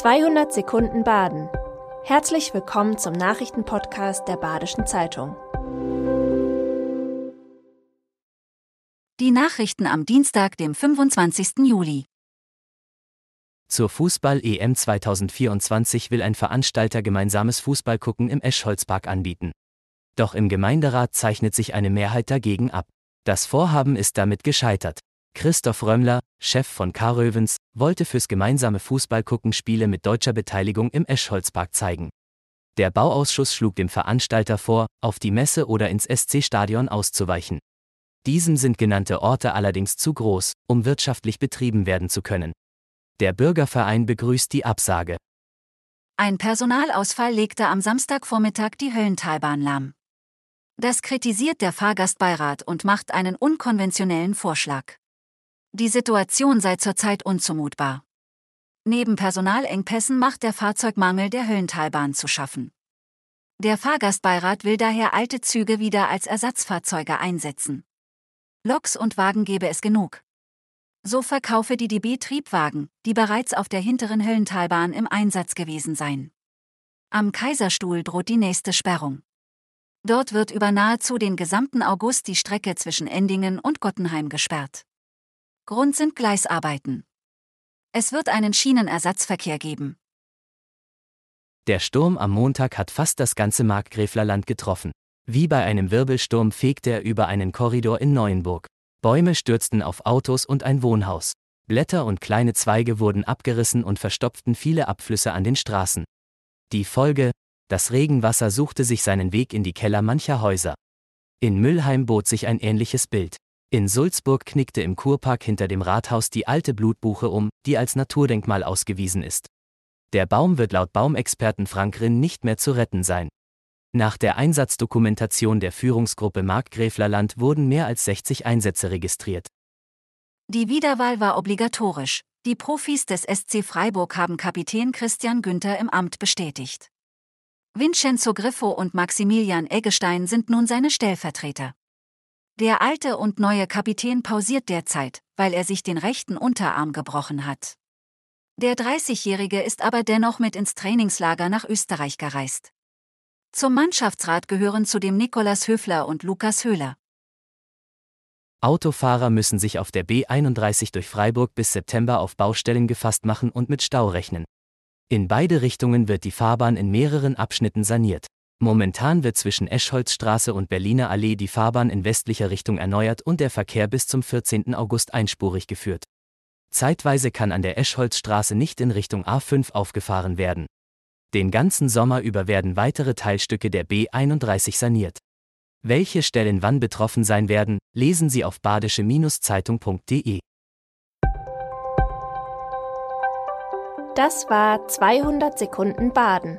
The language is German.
200 Sekunden Baden. Herzlich willkommen zum Nachrichtenpodcast der Badischen Zeitung. Die Nachrichten am Dienstag, dem 25. Juli. Zur Fußball-EM 2024 will ein Veranstalter gemeinsames Fußballgucken im Eschholzpark anbieten. Doch im Gemeinderat zeichnet sich eine Mehrheit dagegen ab. Das Vorhaben ist damit gescheitert. Christoph Römmler, Chef von Karövens, wollte fürs gemeinsame Fußballgucken Spiele mit deutscher Beteiligung im Eschholzpark zeigen. Der Bauausschuss schlug dem Veranstalter vor, auf die Messe oder ins SC-Stadion auszuweichen. Diesem sind genannte Orte allerdings zu groß, um wirtschaftlich betrieben werden zu können. Der Bürgerverein begrüßt die Absage. Ein Personalausfall legte am Samstagvormittag die Höllentalbahn lahm. Das kritisiert der Fahrgastbeirat und macht einen unkonventionellen Vorschlag. Die Situation sei zurzeit unzumutbar. Neben Personalengpässen macht der Fahrzeugmangel der Höllentalbahn zu schaffen. Der Fahrgastbeirat will daher alte Züge wieder als Ersatzfahrzeuge einsetzen. Loks und Wagen gebe es genug. So verkaufe die DB Triebwagen, die bereits auf der hinteren Höllentalbahn im Einsatz gewesen seien. Am Kaiserstuhl droht die nächste Sperrung. Dort wird über nahezu den gesamten August die Strecke zwischen Endingen und Gottenheim gesperrt. Grund sind Gleisarbeiten. Es wird einen Schienenersatzverkehr geben. Der Sturm am Montag hat fast das ganze Markgräflerland getroffen. Wie bei einem Wirbelsturm fegte er über einen Korridor in Neuenburg. Bäume stürzten auf Autos und ein Wohnhaus. Blätter und kleine Zweige wurden abgerissen und verstopften viele Abflüsse an den Straßen. Die Folge, das Regenwasser suchte sich seinen Weg in die Keller mancher Häuser. In Müllheim bot sich ein ähnliches Bild. In Sulzburg knickte im Kurpark hinter dem Rathaus die alte Blutbuche um, die als Naturdenkmal ausgewiesen ist. Der Baum wird laut Baumexperten Frank Rinn nicht mehr zu retten sein. Nach der Einsatzdokumentation der Führungsgruppe Markgräflerland wurden mehr als 60 Einsätze registriert. Die Wiederwahl war obligatorisch. Die Profis des SC Freiburg haben Kapitän Christian Günther im Amt bestätigt. Vincenzo Griffo und Maximilian Eggestein sind nun seine Stellvertreter. Der alte und neue Kapitän pausiert derzeit, weil er sich den rechten Unterarm gebrochen hat. Der 30-Jährige ist aber dennoch mit ins Trainingslager nach Österreich gereist. Zum Mannschaftsrat gehören zudem Nikolas Höfler und Lukas Höhler. Autofahrer müssen sich auf der B31 durch Freiburg bis September auf Baustellen gefasst machen und mit Stau rechnen. In beide Richtungen wird die Fahrbahn in mehreren Abschnitten saniert. Momentan wird zwischen Eschholzstraße und Berliner Allee die Fahrbahn in westlicher Richtung erneuert und der Verkehr bis zum 14. August einspurig geführt. Zeitweise kann an der Eschholzstraße nicht in Richtung A5 aufgefahren werden. Den ganzen Sommer über werden weitere Teilstücke der B31 saniert. Welche Stellen wann betroffen sein werden, lesen Sie auf badische-zeitung.de. Das war 200 Sekunden Baden.